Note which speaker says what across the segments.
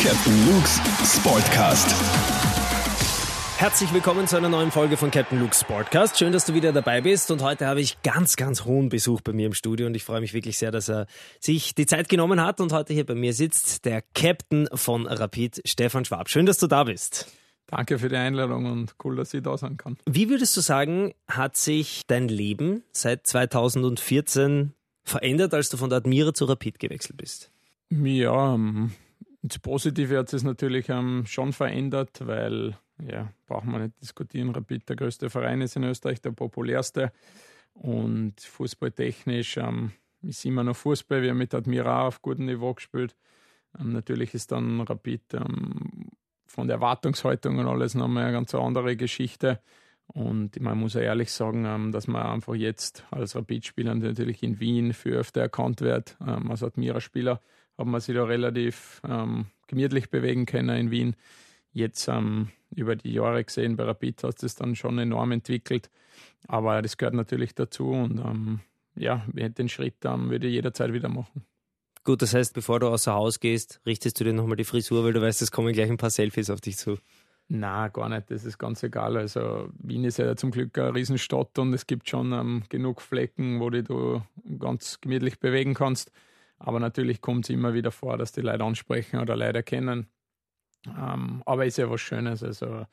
Speaker 1: Captain Luke's Sportcast.
Speaker 2: Herzlich willkommen zu einer neuen Folge von Captain Luke's Sportcast. Schön, dass du wieder dabei bist. Und heute habe ich ganz, ganz hohen Besuch bei mir im Studio. Und ich freue mich wirklich sehr, dass er sich die Zeit genommen hat und heute hier bei mir sitzt. Der Captain von Rapid, Stefan Schwab. Schön, dass du da bist.
Speaker 3: Danke für die Einladung und cool, dass ich da sein kann.
Speaker 2: Wie würdest du sagen, hat sich dein Leben seit 2014 verändert, als du von der Admira zu Rapid gewechselt bist?
Speaker 3: Ja, das Positive hat es natürlich ähm, schon verändert, weil, ja, brauchen wir nicht diskutieren, Rapid der größte Verein ist in Österreich, der populärste und fußballtechnisch ähm, ist immer noch Fußball. Wir haben mit Admira auf gutem Niveau gespielt. Ähm, natürlich ist dann Rapid ähm, von der Erwartungshaltung und alles nochmal eine ganz andere Geschichte. Und man muss ja ehrlich sagen, ähm, dass man einfach jetzt als Rapid-Spieler natürlich in Wien für öfter erkannt wird. Ähm, als Admira-Spieler hat man sich da relativ ähm, gemütlich bewegen können in Wien. Jetzt ähm, über die Jahre gesehen bei Rapid hat es dann schon enorm entwickelt. Aber das gehört natürlich dazu und ähm, ja, den Schritt ähm, würde ich jederzeit wieder machen.
Speaker 2: Gut, das heißt, bevor du außer Haus gehst, richtest du dir nochmal die Frisur, weil du weißt, es kommen gleich ein paar Selfies auf dich zu.
Speaker 3: Na, gar nicht. Das ist ganz egal. Also Wien ist ja zum Glück eine Riesenstadt und es gibt schon ähm, genug Flecken, wo du ganz gemütlich bewegen kannst. Aber natürlich kommt es immer wieder vor, dass die Leute ansprechen oder Leute erkennen. Ähm, aber ist ja was Schönes. Also,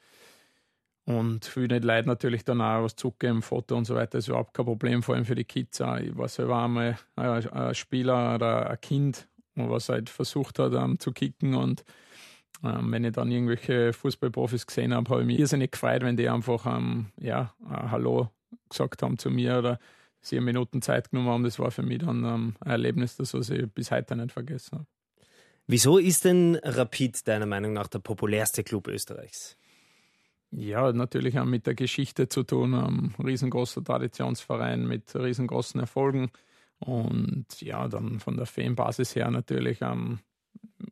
Speaker 3: und für die Leute natürlich dann auch was zugeben, Foto und so weiter, ist überhaupt kein Problem, vor allem für die Kids. Ich war selber einmal ein Spieler oder ein Kind, was halt versucht hat um, zu kicken und ähm, wenn ich dann irgendwelche Fußballprofis gesehen habe, habe ich mich irrsinnig gefreut, wenn die einfach ähm, ja, Hallo gesagt haben zu mir oder sieben Minuten Zeit genommen haben. Das war für mich dann ähm, ein Erlebnis, das was ich bis heute nicht vergessen habe.
Speaker 2: Wieso ist denn Rapid deiner Meinung nach der populärste Club Österreichs?
Speaker 3: Ja, natürlich auch mit der Geschichte zu tun. Ein riesengroßer Traditionsverein mit riesengroßen Erfolgen. Und ja, dann von der Fanbasis her natürlich ein,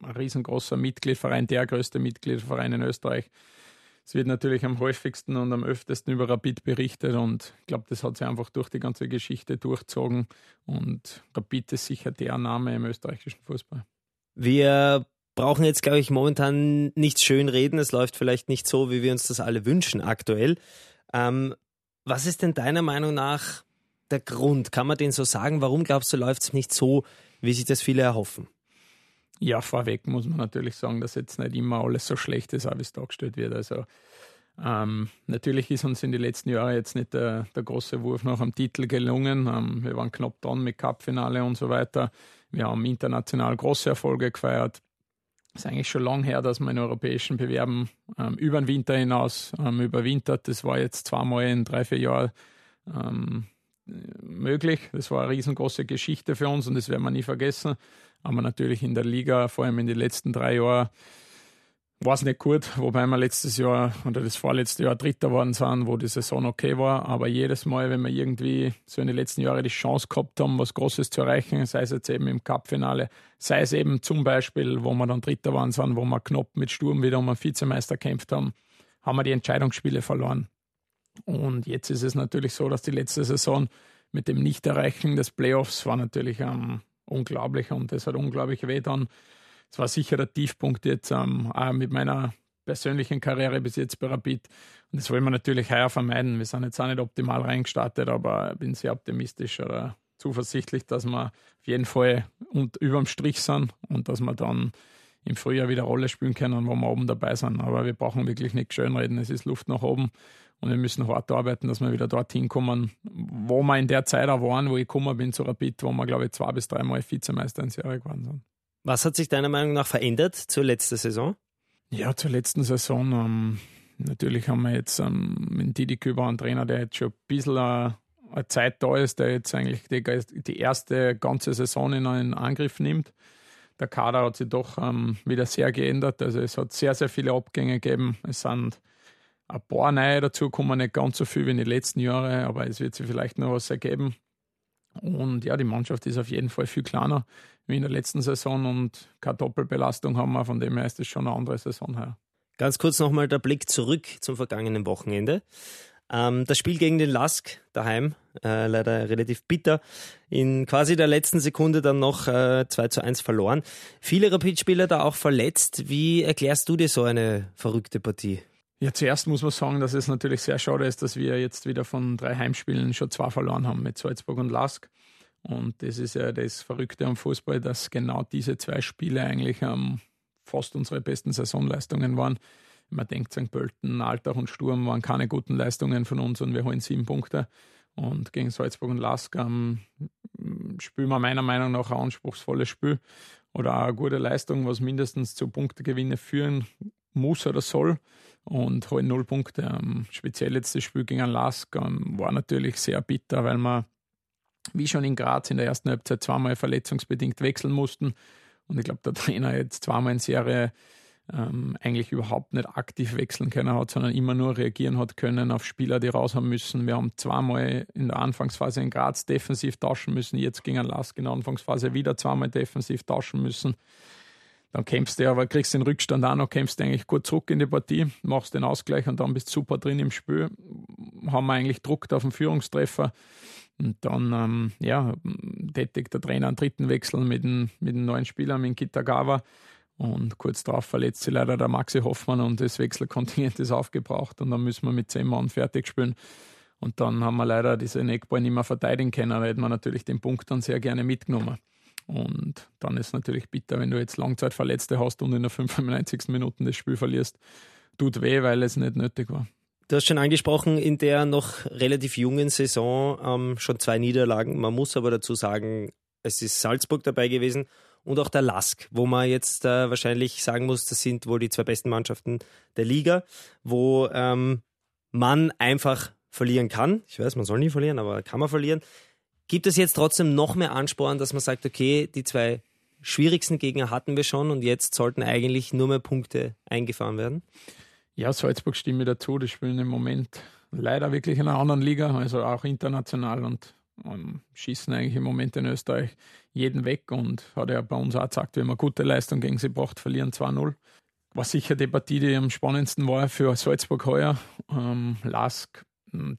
Speaker 3: ein riesengroßer Mitgliedverein, der größte Mitgliedverein in Österreich. Es wird natürlich am häufigsten und am öftesten über Rapid berichtet und ich glaube, das hat sich einfach durch die ganze Geschichte durchzogen und Rapid ist sicher der Name im österreichischen Fußball.
Speaker 2: Wir brauchen jetzt, glaube ich, momentan nichts schön reden. Es läuft vielleicht nicht so, wie wir uns das alle wünschen aktuell. Ähm, was ist denn deiner Meinung nach der Grund? Kann man den so sagen? Warum glaubst du, läuft es nicht so, wie sich das viele erhoffen?
Speaker 3: Ja, vorweg muss man natürlich sagen, dass jetzt nicht immer alles so schlecht ist, wie es dargestellt wird. Also ähm, natürlich ist uns in den letzten Jahren jetzt nicht der, der große Wurf nach dem Titel gelungen. Ähm, wir waren knapp dran mit Cupfinale und so weiter. Wir haben international große Erfolge gefeiert. Es ist eigentlich schon lange her, dass man in europäischen Bewerben ähm, über den Winter hinaus ähm, überwintert. Das war jetzt zweimal in drei, vier Jahren ähm, möglich. Das war eine riesengroße Geschichte für uns und das werden wir nie vergessen. Aber natürlich in der Liga, vor allem in den letzten drei Jahren, war es nicht gut, wobei wir letztes Jahr oder das vorletzte Jahr Dritter worden sind, wo die Saison okay war. Aber jedes Mal, wenn wir irgendwie so in den letzten Jahren die Chance gehabt haben, was Großes zu erreichen, sei es jetzt eben im Cup-Finale, sei es eben zum Beispiel, wo wir dann Dritter waren sind, wo wir knapp mit Sturm wieder um einen Vizemeister gekämpft haben, haben wir die Entscheidungsspiele verloren. Und jetzt ist es natürlich so, dass die letzte Saison mit dem Nicht-Erreichen des Playoffs war natürlich ähm, unglaublich und das hat unglaublich weh dann. Es war sicher der Tiefpunkt jetzt ähm, mit meiner persönlichen Karriere bis jetzt bei Rapid. Und das wollen wir natürlich heuer vermeiden. Wir sind jetzt auch nicht optimal reingestartet, aber ich bin sehr optimistisch oder zuversichtlich, dass wir auf jeden Fall und überm Strich sind und dass wir dann im Frühjahr wieder Rolle spielen können, wo wir oben dabei sind. Aber wir brauchen wirklich nicht schönreden. Es ist Luft nach oben und wir müssen hart arbeiten, dass wir wieder dorthin kommen, wo wir in der Zeit auch waren, wo ich gekommen bin zu Rapid, wo wir, glaube ich, zwei bis dreimal Vizemeister in Serie geworden sind.
Speaker 2: Was hat sich deiner Meinung nach verändert zur letzten Saison?
Speaker 3: Ja, zur letzten Saison. Ähm, natürlich haben wir jetzt ähm, mit Didi Küber einen Trainer, der jetzt schon ein bisschen eine, eine Zeit da ist, der jetzt eigentlich die, die, erste ganze Saison in einen Angriff nimmt. Der Kader hat sich doch ähm, wieder sehr geändert. Also es hat sehr, sehr viele Abgänge gegeben. Es sind ein paar neue dazu kommen, nicht ganz so viel wie in den letzten Jahren, aber es wird sich vielleicht noch was ergeben. Und ja, die Mannschaft ist auf jeden Fall viel kleiner wie in der letzten Saison und keine Doppelbelastung haben wir, von dem her ist es schon eine andere Saison her.
Speaker 2: Ganz kurz nochmal der Blick zurück zum vergangenen Wochenende. Ähm, das Spiel gegen den Lask daheim, äh, leider relativ bitter, in quasi der letzten Sekunde dann noch äh, 2 zu 1 verloren. Viele Rapid-Spieler da auch verletzt. Wie erklärst du dir so eine verrückte Partie?
Speaker 3: Ja, zuerst muss man sagen, dass es natürlich sehr schade ist, dass wir jetzt wieder von drei Heimspielen schon zwei verloren haben mit Salzburg und Lask. Und das ist ja das Verrückte am Fußball, dass genau diese zwei Spiele eigentlich ähm, fast unsere besten Saisonleistungen waren. Man denkt, St. Pölten, Altach und Sturm waren keine guten Leistungen von uns und wir holen sieben Punkte. Und gegen Salzburg und Lask ähm, spielen wir meiner Meinung nach ein anspruchsvolles Spiel oder eine gute Leistung, was mindestens zu Punktegewinne führen muss oder soll und holen null Punkte. Ähm, speziell jetzt das Spiel gegen Lask ähm, war natürlich sehr bitter, weil wir wie schon in Graz in der ersten Halbzeit zweimal verletzungsbedingt wechseln mussten. Und ich glaube, der Trainer jetzt zweimal in Serie ähm, eigentlich überhaupt nicht aktiv wechseln können hat, sondern immer nur reagieren hat können auf Spieler, die raus haben müssen. Wir haben zweimal in der Anfangsphase in Graz defensiv tauschen müssen, jetzt gegen Lask in der Anfangsphase wieder zweimal defensiv tauschen müssen. Dann kämpfst du aber, kriegst den Rückstand auch noch, kämpfst du eigentlich gut zurück in die Partie, machst den Ausgleich und dann bist du super drin im Spiel. Haben wir eigentlich Druck auf den Führungstreffer. Und dann ähm, ja, tätigt der Trainer einen dritten Wechsel mit dem, mit dem neuen Spieler, mit Kitagawa. Und kurz darauf verletzt sich leider der Maxi Hoffmann und das Wechselkontingent ist aufgebraucht. Und dann müssen wir mit zehn Mann fertig spielen. Und dann haben wir leider diese Eckball nicht mehr verteidigen können. Da hätten wir natürlich den Punkt dann sehr gerne mitgenommen. Und dann ist es natürlich bitter, wenn du jetzt Langzeitverletzte hast und in der 95. Minute das Spiel verlierst. Tut weh, weil es nicht nötig war.
Speaker 2: Du hast schon angesprochen, in der noch relativ jungen Saison ähm, schon zwei Niederlagen. Man muss aber dazu sagen, es ist Salzburg dabei gewesen und auch der Lask, wo man jetzt äh, wahrscheinlich sagen muss, das sind wohl die zwei besten Mannschaften der Liga, wo ähm, man einfach verlieren kann. Ich weiß, man soll nie verlieren, aber kann man verlieren. Gibt es jetzt trotzdem noch mehr Ansporn, dass man sagt, okay, die zwei schwierigsten Gegner hatten wir schon und jetzt sollten eigentlich nur mehr Punkte eingefahren werden?
Speaker 3: Ja, Salzburg stimme dazu. Die spielen im Moment leider wirklich in einer anderen Liga, also auch international und, und schießen eigentlich im Moment in Österreich jeden weg und hat ja bei uns auch gesagt, haben eine gute Leistung gegen sie gebracht, verlieren 2-0. War sicher die Partie, die am spannendsten war für Salzburg heuer. Ähm, Lask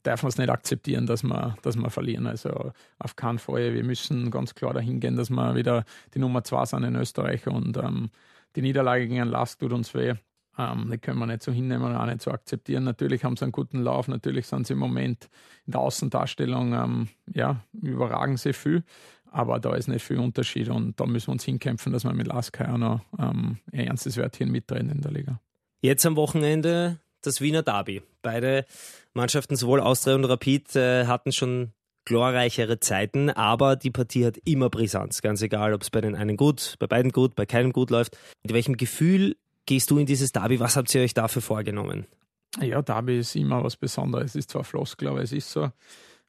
Speaker 3: darf man es nicht akzeptieren, dass wir, dass wir verlieren. Also auf keinen Fall. Wir müssen ganz klar dahin gehen, dass wir wieder die Nummer zwei sind in Österreich und ähm, die Niederlage gegen Lask tut uns weh. Ähm, die können wir nicht so hinnehmen und auch nicht so akzeptieren. Natürlich haben sie einen guten Lauf, natürlich sind sie im Moment in der Außendarstellung, ähm, ja, überragen sie viel, aber da ist nicht viel Unterschied und da müssen wir uns hinkämpfen, dass wir mit Lask auch noch ähm, ein ernstes Wörtchen mitreden in der Liga.
Speaker 2: Jetzt am Wochenende das Wiener Derby. Beide Mannschaften, sowohl Austria und Rapid, äh, hatten schon glorreichere Zeiten, aber die Partie hat immer Brisanz. Ganz egal, ob es bei den einen gut, bei beiden gut, bei keinem gut läuft. Mit welchem Gefühl gehst du in dieses Derby? Was habt ihr euch dafür vorgenommen?
Speaker 3: Ja, Derby ist immer was Besonderes. Es ist zwar Floskel, aber es ist so.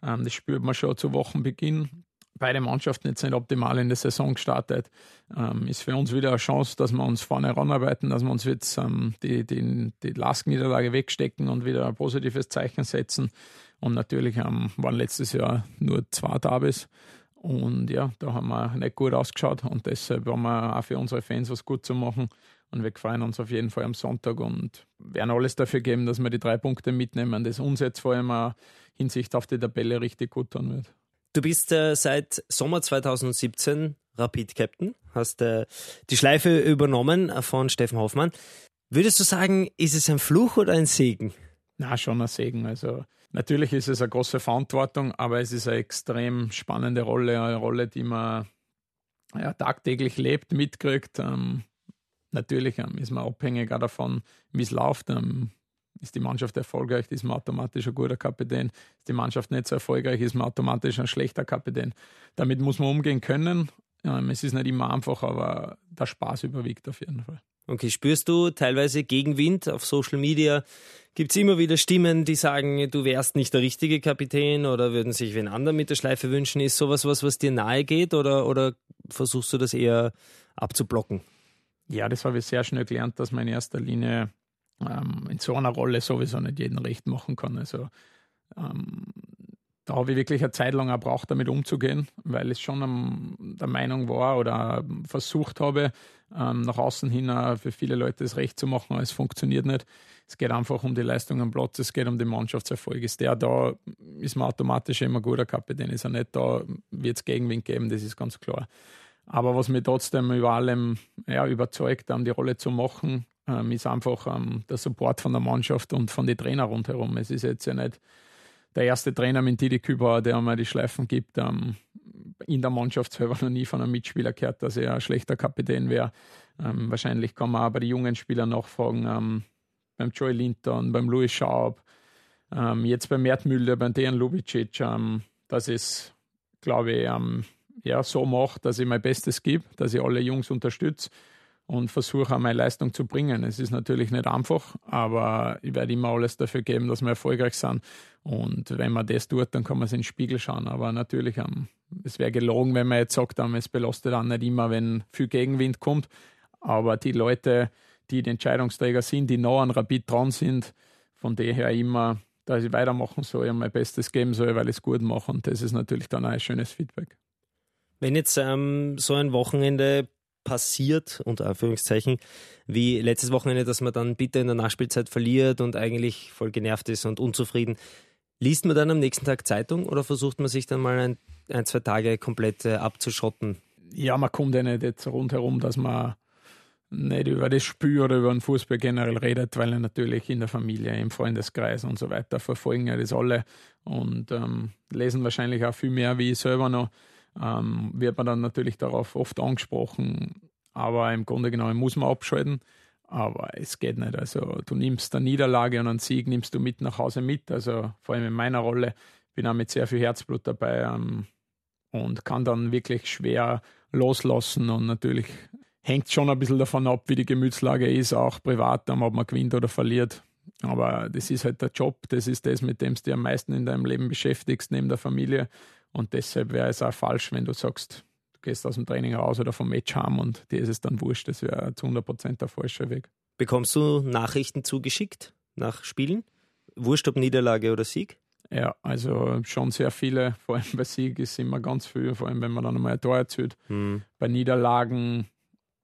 Speaker 3: Ähm, das spürt man schon zu Wochenbeginn. Beide Mannschaften jetzt nicht optimal in der Saison gestartet. Ähm, ist für uns wieder eine Chance, dass wir uns vorne ranarbeiten, dass wir uns jetzt ähm, die, die, die Lastniederlage wegstecken und wieder ein positives Zeichen setzen. Und natürlich ähm, waren letztes Jahr nur zwei Derbys. Und ja, da haben wir nicht gut ausgeschaut und deshalb haben wir auch für unsere Fans was gut zu machen. Und wir freuen uns auf jeden Fall am Sonntag und werden alles dafür geben, dass wir die drei Punkte mitnehmen, das uns jetzt vor allem auch Hinsicht auf die Tabelle richtig gut tun wird.
Speaker 2: Du bist äh, seit Sommer 2017 Rapid Captain, hast äh, die Schleife übernommen von Steffen Hoffmann. Würdest du sagen, ist es ein Fluch oder ein Segen?
Speaker 3: Na, schon ein Segen. Also natürlich ist es eine große Verantwortung, aber es ist eine extrem spannende Rolle, eine Rolle, die man ja, tagtäglich lebt, mitkriegt. Ähm, Natürlich ähm, ist man abhängig davon, wie es läuft. Ähm, ist die Mannschaft erfolgreich, ist man automatisch ein guter Kapitän. Ist die Mannschaft nicht so erfolgreich, ist man automatisch ein schlechter Kapitän. Damit muss man umgehen können. Ähm, es ist nicht immer einfach, aber der Spaß überwiegt auf jeden Fall.
Speaker 2: Okay, spürst du teilweise Gegenwind auf Social Media? Gibt es immer wieder Stimmen, die sagen, du wärst nicht der richtige Kapitän oder würden sich wen anderen mit der Schleife wünschen? Ist sowas was, was dir nahe geht oder, oder versuchst du das eher abzublocken?
Speaker 3: Ja, das habe ich sehr schnell gelernt, dass man in erster Linie ähm, in so einer Rolle sowieso nicht jeden recht machen kann. Also ähm, da habe ich wirklich eine Zeit lang auch braucht, damit umzugehen, weil ich schon um, der Meinung war oder versucht habe, ähm, nach außen hin für viele Leute das Recht zu machen, aber es funktioniert nicht. Es geht einfach um die Leistung am Platz, es geht um den Mannschaftserfolg. Ist der da, ist man automatisch immer guter Kapitän. Ist er nicht da, wird es Gegenwind geben, das ist ganz klar. Aber was mich trotzdem über allem ja, überzeugt, um die Rolle zu machen, ähm, ist einfach ähm, der Support von der Mannschaft und von den Trainern rundherum. Es ist jetzt ja nicht der erste Trainer mit Didi Kübauer, der einmal die Schleifen gibt. Ähm, in der Mannschaft selber noch nie von einem Mitspieler gehört, dass er ein schlechter Kapitän wäre. Ähm, wahrscheinlich kann man bei den jungen Spielern nachfragen, ähm, beim Joey Linton, beim Louis Schaub, ähm, jetzt beim Mert Müller, beim Dejan Lubicic, dass es, glaube ich, ja, so mache, dass ich mein Bestes gebe, dass ich alle Jungs unterstütze und versuche auch meine Leistung zu bringen. Es ist natürlich nicht einfach, aber ich werde immer alles dafür geben, dass wir erfolgreich sind. Und wenn man das tut, dann kann man sich in den Spiegel schauen. Aber natürlich, um, es wäre gelogen, wenn man jetzt sagt, um, es belastet dann nicht immer, wenn viel Gegenwind kommt. Aber die Leute, die die Entscheidungsträger sind, die nah an Rapid dran sind, von daher immer, dass ich weitermachen soll und mein Bestes geben soll, weil ich es gut mache. Und das ist natürlich dann auch ein schönes Feedback.
Speaker 2: Wenn jetzt ähm, so ein Wochenende passiert, unter Anführungszeichen, wie letztes Wochenende, dass man dann bitter in der Nachspielzeit verliert und eigentlich voll genervt ist und unzufrieden, liest man dann am nächsten Tag Zeitung oder versucht man sich dann mal ein, ein zwei Tage komplett äh, abzuschotten?
Speaker 3: Ja, man kommt ja nicht jetzt rundherum, dass man nicht über das Spiel oder über den Fußball generell redet, weil er natürlich in der Familie, im Freundeskreis und so weiter verfolgen ja das alle und ähm, lesen wahrscheinlich auch viel mehr wie ich selber noch ähm, wird man dann natürlich darauf oft angesprochen, aber im Grunde genommen muss man abschalten. Aber es geht nicht. Also du nimmst eine Niederlage und einen Sieg nimmst du mit nach Hause mit. Also vor allem in meiner Rolle bin ich auch mit sehr viel Herzblut dabei ähm, und kann dann wirklich schwer loslassen. Und natürlich hängt schon ein bisschen davon ab, wie die Gemütslage ist, auch privat, ob man gewinnt oder verliert. Aber das ist halt der Job, das ist das, mit dem du dich am meisten in deinem Leben beschäftigst, neben der Familie. Und deshalb wäre es auch falsch, wenn du sagst, du gehst aus dem Training raus oder vom Match heim und dir ist es dann wurscht. Das wäre zu 100% der falsche Weg.
Speaker 2: Bekommst du Nachrichten zugeschickt nach Spielen? Wurscht ob Niederlage oder Sieg?
Speaker 3: Ja, also schon sehr viele. Vor allem bei Sieg ist immer ganz viel, vor allem wenn man dann einmal ein Tor erzielt. Hm. Bei Niederlagen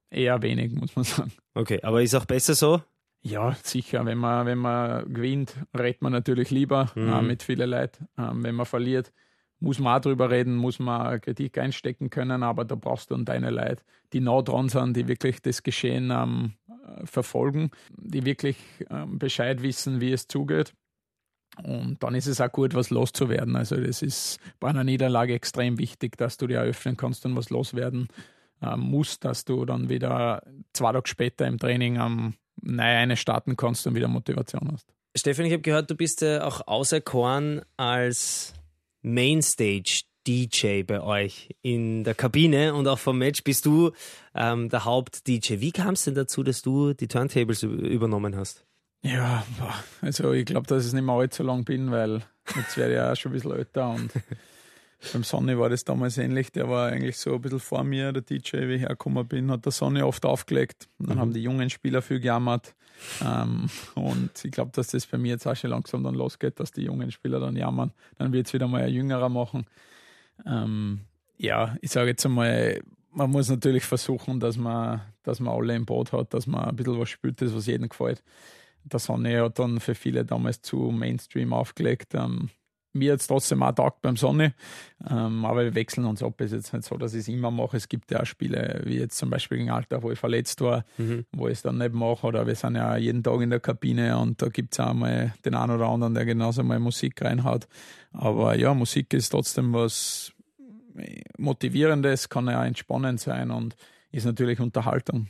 Speaker 3: eher wenig, muss man sagen.
Speaker 2: Okay, aber ist auch besser so?
Speaker 3: Ja, sicher. Wenn man, wenn man gewinnt, redet man natürlich lieber mhm. äh, mit vielen Leuten. Ähm, wenn man verliert, muss man auch drüber reden, muss man Kritik einstecken können, aber da brauchst du dann deine Leute, die nah dran sind, die wirklich das Geschehen ähm, verfolgen, die wirklich ähm, Bescheid wissen, wie es zugeht. Und dann ist es auch gut, was loszuwerden. Also das ist bei einer Niederlage extrem wichtig, dass du dir eröffnen kannst und was loswerden äh, musst, dass du dann wieder zwei Tage später im Training ähm, neu eine starten kannst und wieder Motivation hast.
Speaker 2: Stefan, ich habe gehört, du bist ja auch auserkoren als Mainstage DJ bei euch in der Kabine und auch vom Match bist du ähm, der Haupt-DJ. Wie kam es denn dazu, dass du die Turntables übernommen hast?
Speaker 3: Ja, also ich glaube, dass ich nicht mehr allzu lang bin, weil jetzt werde ich ja schon ein bisschen älter und beim Sonny war das damals ähnlich. Der war eigentlich so ein bisschen vor mir, der DJ, wie ich hergekommen bin, hat der Sonny oft aufgelegt. Und dann mhm. haben die jungen Spieler viel gejammert. Ähm, und ich glaube, dass das bei mir jetzt auch schon langsam dann losgeht, dass die jungen Spieler dann jammern. Dann wird es wieder mal ein Jüngerer machen. Ähm, ja, ich sage jetzt einmal, man muss natürlich versuchen, dass man, dass man alle im Boot hat, dass man ein bisschen was spielt, das was jedem gefällt. Der Sonne hat dann für viele damals zu Mainstream aufgelegt. Ähm, mir jetzt trotzdem auch taugt beim Sonne. Ähm, aber wir wechseln uns ab. Es ist jetzt nicht so, dass ich es immer mache. Es gibt ja auch Spiele, wie jetzt zum Beispiel gegen Alter, wo ich verletzt war, mhm. wo ich es dann nicht mache. Oder wir sind ja jeden Tag in der Kabine und da gibt es auch mal den einen oder anderen, der genauso mal Musik reinhaut. Aber ja, Musik ist trotzdem was Motivierendes, kann ja auch entspannend sein und ist natürlich Unterhaltung.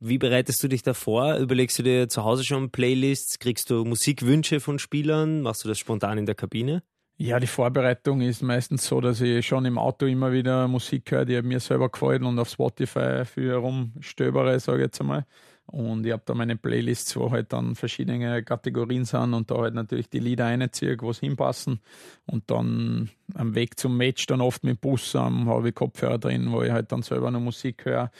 Speaker 2: Wie bereitest du dich da vor? Überlegst du dir zu Hause schon Playlists? Kriegst du Musikwünsche von Spielern? Machst du das spontan in der Kabine?
Speaker 3: Ja, die Vorbereitung ist meistens so, dass ich schon im Auto immer wieder Musik höre, die mir selber gefällt und auf Spotify für herumstöbere, sage ich jetzt einmal. Und ich habe da meine Playlists, wo halt dann verschiedene Kategorien sind und da halt natürlich die Lieder einziehe, wo es hinpassen. Und dann am Weg zum Match dann oft mit Bus habe ich Kopfhörer drin, wo ich halt dann selber noch Musik höre.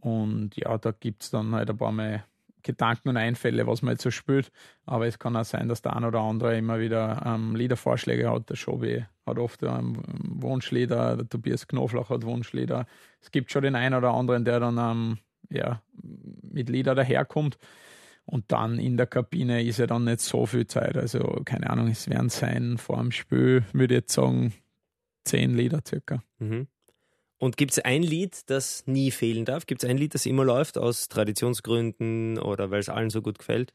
Speaker 3: Und ja, da gibt es dann halt ein paar Mal Gedanken und Einfälle, was man jetzt so spielt. Aber es kann auch sein, dass der ein oder andere immer wieder ähm, Liedervorschläge hat. Der Schobi hat oft ähm, Wunschlieder, der Tobias Knoflach hat Wunschlieder. Es gibt schon den einen oder anderen, der dann ähm, ja, mit Lieder daherkommt. Und dann in der Kabine ist ja dann nicht so viel Zeit. Also, keine Ahnung, es werden sein vor dem Spiel, würde ich jetzt sagen, zehn Lieder circa. Mhm.
Speaker 2: Und gibt es ein Lied, das nie fehlen darf? Gibt es ein Lied, das immer läuft, aus Traditionsgründen oder weil es allen so gut gefällt?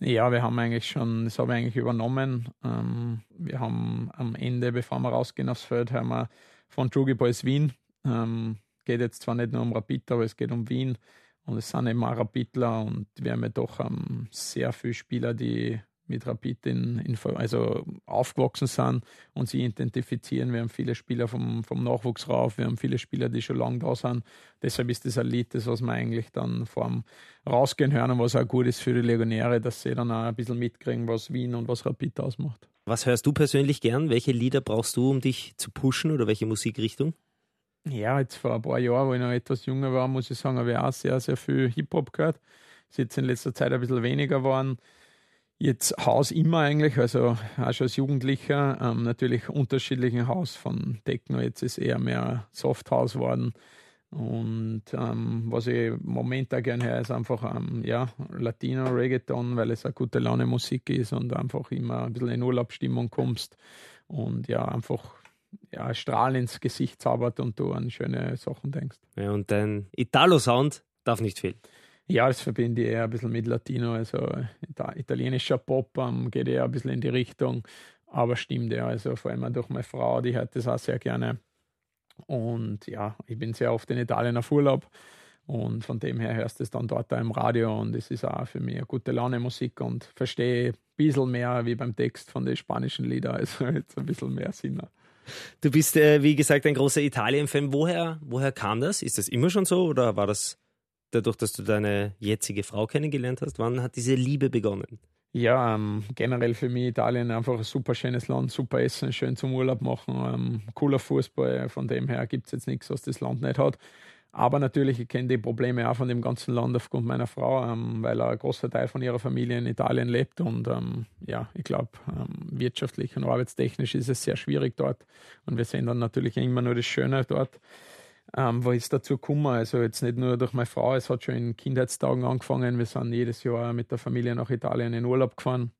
Speaker 3: Ja, wir haben eigentlich schon, das habe ich eigentlich übernommen. Ähm, wir haben am Ende, bevor wir rausgehen aufs Feld, haben wir von Jugi Boys Wien. Ähm, geht jetzt zwar nicht nur um Rapid, aber es geht um Wien. Und es sind eben auch Rapidler und wir haben ja doch ähm, sehr viele Spieler, die mit Rapid in, in, also aufgewachsen sind und sie identifizieren. Wir haben viele Spieler vom, vom Nachwuchs rauf, wir haben viele Spieler, die schon lange da sind. Deshalb ist das ein Lied, das was wir eigentlich dann vorm Rausgehen hören und was auch gut ist für die Legionäre, dass sie dann auch ein bisschen mitkriegen, was Wien und was Rapid ausmacht.
Speaker 2: Was hörst du persönlich gern? Welche Lieder brauchst du, um dich zu pushen oder welche Musikrichtung?
Speaker 3: Ja, jetzt vor ein paar Jahren, wo ich noch etwas jünger war, muss ich sagen, habe ich auch sehr, sehr viel Hip-Hop gehört. Ist jetzt in letzter Zeit ein bisschen weniger geworden. Jetzt Haus immer eigentlich, also auch schon als Jugendlicher, ähm, natürlich unterschiedlichen Haus von Techno. Jetzt ist eher mehr Softhouse geworden. Und ähm, was ich im Moment auch gerne höre, ist einfach ähm, ja, Latino Reggaeton, weil es eine gute Laune Musik ist und einfach immer ein bisschen in Urlaubsstimmung kommst und ja, einfach ja, Strahl ins Gesicht zaubert und du an schöne Sachen denkst.
Speaker 2: Ja, und dein Italo-Sound darf nicht fehlen.
Speaker 3: Ja, das verbinde ich eher ein bisschen mit Latino, also italienischer Pop um, geht eher ein bisschen in die Richtung, aber stimmt ja, also vor allem durch meine Frau, die hört das auch sehr gerne. Und ja, ich bin sehr oft in Italien auf Urlaub und von dem her hörst du es dann dort auch im Radio und es ist auch für mich eine gute Laune Musik und verstehe ein bisschen mehr wie beim Text von den spanischen Liedern, also jetzt ein bisschen mehr Sinn.
Speaker 2: Du bist, äh, wie gesagt, ein großer Italien-Fan. Woher, woher kam das? Ist das immer schon so oder war das dadurch, dass du deine jetzige Frau kennengelernt hast? Wann hat diese Liebe begonnen?
Speaker 3: Ja, ähm, generell für mich Italien einfach ein super schönes Land, super Essen, schön zum Urlaub machen, ähm, cooler Fußball. Von dem her gibt es jetzt nichts, was das Land nicht hat. Aber natürlich, ich kenne die Probleme auch von dem ganzen Land aufgrund meiner Frau, ähm, weil ein großer Teil von ihrer Familie in Italien lebt. Und ähm, ja, ich glaube, ähm, wirtschaftlich und arbeitstechnisch ist es sehr schwierig dort. Und wir sehen dann natürlich immer nur das Schöne dort ähm, wo ist dazu gekommen? Also jetzt nicht nur durch meine Frau, es hat schon in Kindheitstagen angefangen. Wir sind jedes Jahr mit der Familie nach Italien in Urlaub gefahren.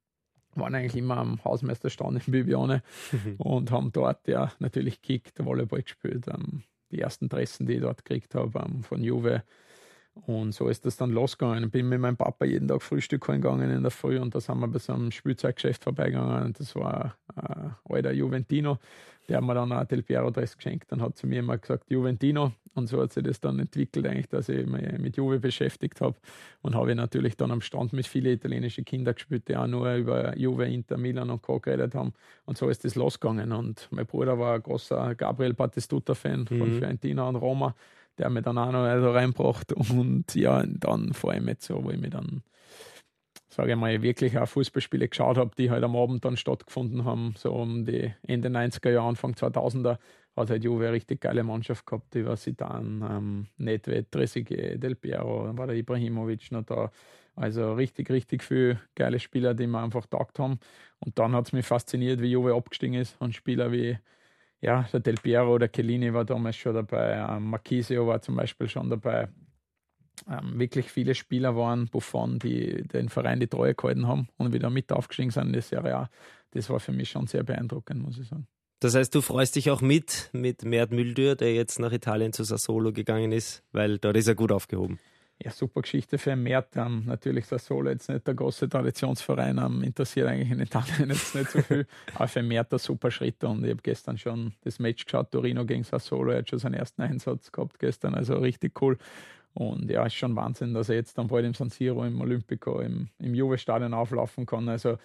Speaker 3: Waren eigentlich immer am Hausmeisterstand in Bibione und haben dort ja natürlich gekickt, Volleyball gespielt. Ähm, die ersten Dressen, die ich dort gekriegt habe, ähm, von Juve. Und so ist das dann losgegangen. Ich bin mit meinem Papa jeden Tag Frühstück gegangen in der Früh und da sind wir bei so einem Spielzeuggeschäft vorbeigegangen. Und das war ein äh, alter Juventino der hat mir dann auch Del Piero Dress geschenkt und hat zu mir immer gesagt Juventino und so hat sich das dann entwickelt eigentlich, dass ich mich mit Juve beschäftigt habe und habe natürlich dann am Stand mit vielen italienischen Kindern gespielt, die auch nur über Juve, Inter, Milan und Co. geredet haben und so ist das losgegangen und mein Bruder war ein großer Gabriel Battistuta-Fan von mhm. Fiorentina und Roma, der mir dann auch noch reinbracht und ja, dann vor allem jetzt so, wo ich mich dann sage ich mal, wirklich auch Fußballspiele geschaut habe, die halt am Abend dann stattgefunden haben, so um die Ende 90er Jahre, Anfang 2000er, hat halt Juve eine richtig geile Mannschaft gehabt, die war Sidan, ähm, Nedved, Trezeguet, Del Piero, dann war der Ibrahimovic noch da. Also richtig, richtig viele geile Spieler, die mir einfach taugt haben. Und dann hat es mich fasziniert, wie Juve abgestiegen ist. Und Spieler wie ja, der Del Piero, der Chiellini war damals schon dabei, ähm, Marquisio war zum Beispiel schon dabei ähm, wirklich viele Spieler waren, Buffon, die den Verein die Treue gehalten haben und wieder mit aufgestiegen sind in der Serie A. Das war für mich schon sehr beeindruckend, muss ich sagen.
Speaker 2: Das heißt, du freust dich auch mit, mit Mert Müldür, der jetzt nach Italien zu Sassolo gegangen ist, weil dort ist er gut aufgehoben.
Speaker 3: Ja, super Geschichte für Mert. Ähm, natürlich Sassolo jetzt nicht der große Traditionsverein, ähm, interessiert eigentlich in Italien jetzt nicht so viel. aber für Mert ein super Schritt und ich habe gestern schon das Match geschaut, Torino gegen Sassolo. Er hat schon seinen ersten Einsatz gehabt gestern, also richtig cool. Und ja, ist schon Wahnsinn, dass er jetzt dann bald im San Siro, im Olympico, im, im Juve-Stadion auflaufen kann. Also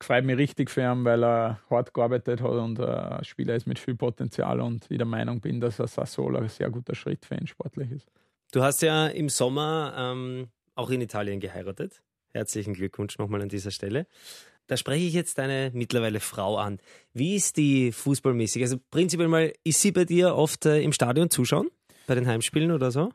Speaker 3: freut mich richtig für ihn, weil er hart gearbeitet hat und ein Spieler ist mit viel Potenzial und ich der Meinung bin, dass er Sassola ein sehr guter Schritt für ihn sportlich ist.
Speaker 2: Du hast ja im Sommer ähm, auch in Italien geheiratet. Herzlichen Glückwunsch nochmal an dieser Stelle. Da spreche ich jetzt deine mittlerweile Frau an. Wie ist die fußballmäßig? Also prinzipiell mal, ist sie bei dir oft äh, im Stadion zuschauen? Bei den Heimspielen oder so?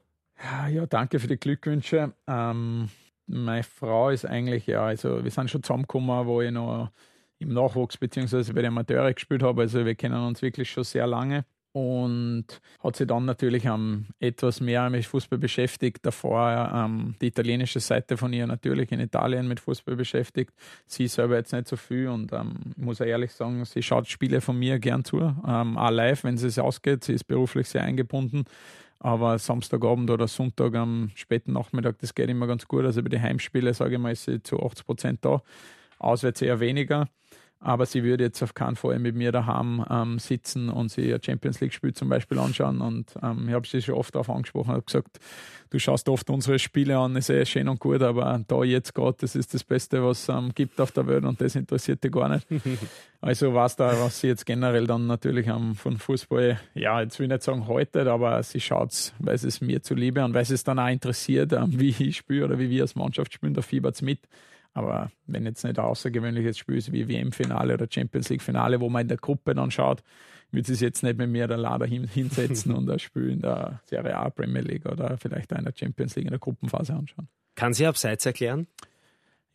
Speaker 3: Ja, danke für die Glückwünsche. Ähm, meine Frau ist eigentlich, ja, also wir sind schon zusammengekommen, wo ich noch im Nachwuchs bzw. bei den Amateuren gespielt habe. Also wir kennen uns wirklich schon sehr lange und hat sich dann natürlich ähm, etwas mehr mit Fußball beschäftigt. Davor ähm, die italienische Seite von ihr natürlich in Italien mit Fußball beschäftigt. Sie selber jetzt nicht so viel und ähm, muss ehrlich sagen, sie schaut Spiele von mir gern zu, ähm, auch live, wenn sie es ausgeht. Sie ist beruflich sehr eingebunden. Aber Samstagabend oder Sonntag am späten Nachmittag, das geht immer ganz gut. Also bei den Heimspielen, sage ich mal, ist sie zu 80 Prozent da. Auswärts eher weniger aber sie würde jetzt auf keinen Fall mit mir daheim ähm, sitzen und sie ein Champions League-Spiel zum Beispiel anschauen. Und ähm, ich habe sie schon oft darauf angesprochen und gesagt, du schaust oft unsere Spiele an, ist eh schön und gut, aber da jetzt gerade, das ist das Beste, was es ähm, gibt auf der Welt und das interessiert dich gar nicht. also was da, was sie jetzt generell dann natürlich ähm, von Fußball, ja, jetzt will ich nicht sagen haltet, aber sie schaut es, weil es mir zuliebe und weil es dann auch interessiert, ähm, wie ich spiele oder wie wir als Mannschaft spielen, da fiebert es mit. Aber wenn jetzt nicht ein außergewöhnliches Spiel ist wie WM-Finale oder Champions League-Finale, wo man in der Gruppe dann schaut, würde es jetzt nicht mit mir der Lader hinsetzen und ein Spiel in der Serie A, Premier League oder vielleicht einer Champions League in der Gruppenphase anschauen.
Speaker 2: Kann sie abseits erklären?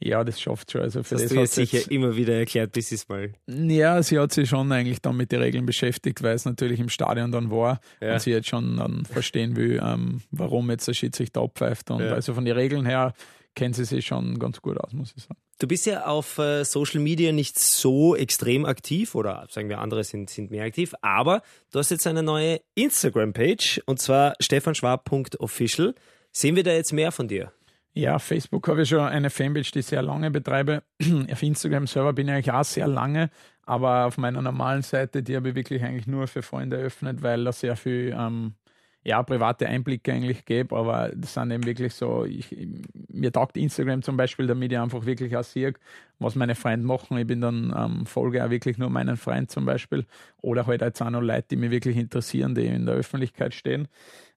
Speaker 3: Ja, das schafft schon. Also
Speaker 2: für das, das hast du jetzt sicher immer wieder erklärt, bis es mal.
Speaker 3: Ja, sie hat sich schon eigentlich dann mit den Regeln beschäftigt, weil es natürlich im Stadion dann war ja. und sie jetzt schon dann verstehen will, ähm, warum jetzt der Schiedsrichter abpfeift. Und ja. also von den Regeln her kennen sie sich schon ganz gut aus, muss ich sagen.
Speaker 2: Du bist ja auf äh, Social Media nicht so extrem aktiv oder sagen wir andere sind, sind mehr aktiv, aber du hast jetzt eine neue Instagram-Page und zwar stefanschwab.official. Sehen wir da jetzt mehr von dir?
Speaker 3: Ja, Facebook habe ich schon eine Fanpage, die ich sehr lange betreibe. auf Instagram selber bin ich eigentlich auch sehr lange, aber auf meiner normalen Seite, die habe ich wirklich eigentlich nur für Freunde eröffnet, weil da sehr viel ähm, ja, private Einblicke eigentlich gebe, aber das sind eben wirklich so, ich, mir taugt Instagram zum Beispiel, damit ich einfach wirklich auch sehe, was meine Freunde machen. Ich bin dann ähm, folge auch wirklich nur meinen Freunden zum Beispiel oder halt jetzt auch noch Leute, die mich wirklich interessieren, die in der Öffentlichkeit stehen.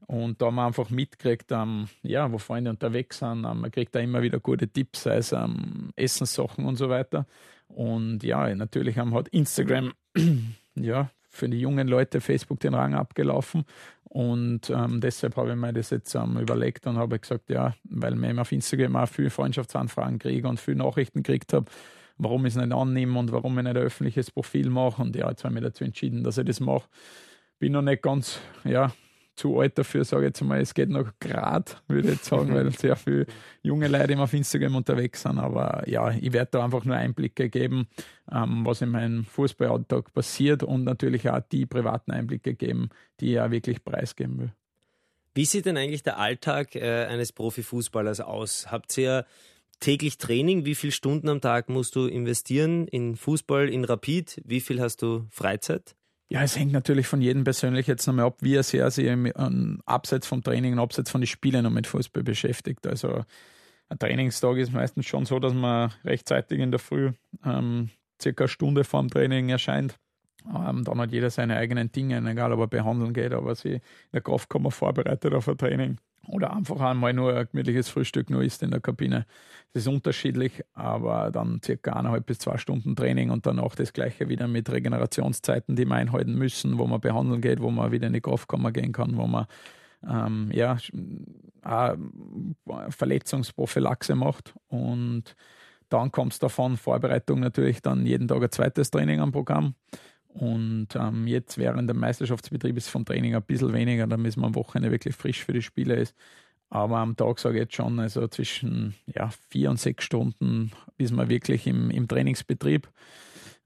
Speaker 3: Und da man einfach mitkriegt, ähm, ja, wo Freunde unterwegs sind, ähm, man kriegt da immer wieder gute Tipps, sei es ähm, Essenssachen und so weiter. Und ja, natürlich haben hat Instagram ja für die jungen Leute Facebook den Rang abgelaufen. Und ähm, deshalb habe ich mir das jetzt ähm, überlegt und habe gesagt, ja, weil ich auf Instagram auch viele Freundschaftsanfragen kriege und viele Nachrichten gekriegt habe, warum ich es nicht annehme und warum ich nicht ein öffentliches Profil mache. Und ja, jetzt habe ich mich dazu entschieden, dass ich das mache. Bin noch nicht ganz, ja, zu alt dafür, sage ich jetzt mal, es geht noch gerade, würde ich jetzt sagen, weil sehr viele junge Leute immer auf Instagram unterwegs sind. Aber ja, ich werde da einfach nur Einblicke geben, ähm, was in meinem Fußballalltag passiert und natürlich auch die privaten Einblicke geben, die ich auch wirklich preisgeben will.
Speaker 2: Wie sieht denn eigentlich der Alltag äh, eines Profifußballers aus? Habt ihr täglich Training? Wie viele Stunden am Tag musst du investieren in Fußball, in Rapid? Wie viel hast du Freizeit?
Speaker 3: Ja, es hängt natürlich von jedem persönlich jetzt nochmal ab, wie er sehr sich ähm, abseits vom Training abseits von den Spielen noch mit Fußball beschäftigt. Also ein Trainingstag ist meistens schon so, dass man rechtzeitig in der Früh ähm, circa eine Stunde vorm Training erscheint. Ähm, dann hat jeder seine eigenen Dinge, egal ob er behandeln geht, aber sie in der Kraftkammer vorbereitet auf ein Training oder einfach einmal nur ein gemütliches Frühstück nur isst in der Kabine. Das ist unterschiedlich, aber dann circa eineinhalb bis zwei Stunden Training und dann auch das gleiche wieder mit Regenerationszeiten, die wir einhalten müssen, wo man behandeln geht, wo man wieder in die Kraftkammer gehen kann, wo man ähm, ja, Verletzungsprophylaxe macht und dann kommt es davon, Vorbereitung natürlich dann jeden Tag ein zweites Training am Programm und ähm, jetzt während der Meisterschaftsbetrieb ist vom Training ein bisschen weniger, damit man am Wochenende wirklich frisch für die Spiele ist. Aber am Tag sage ich jetzt schon, also zwischen ja, vier und sechs Stunden ist man wirklich im, im Trainingsbetrieb.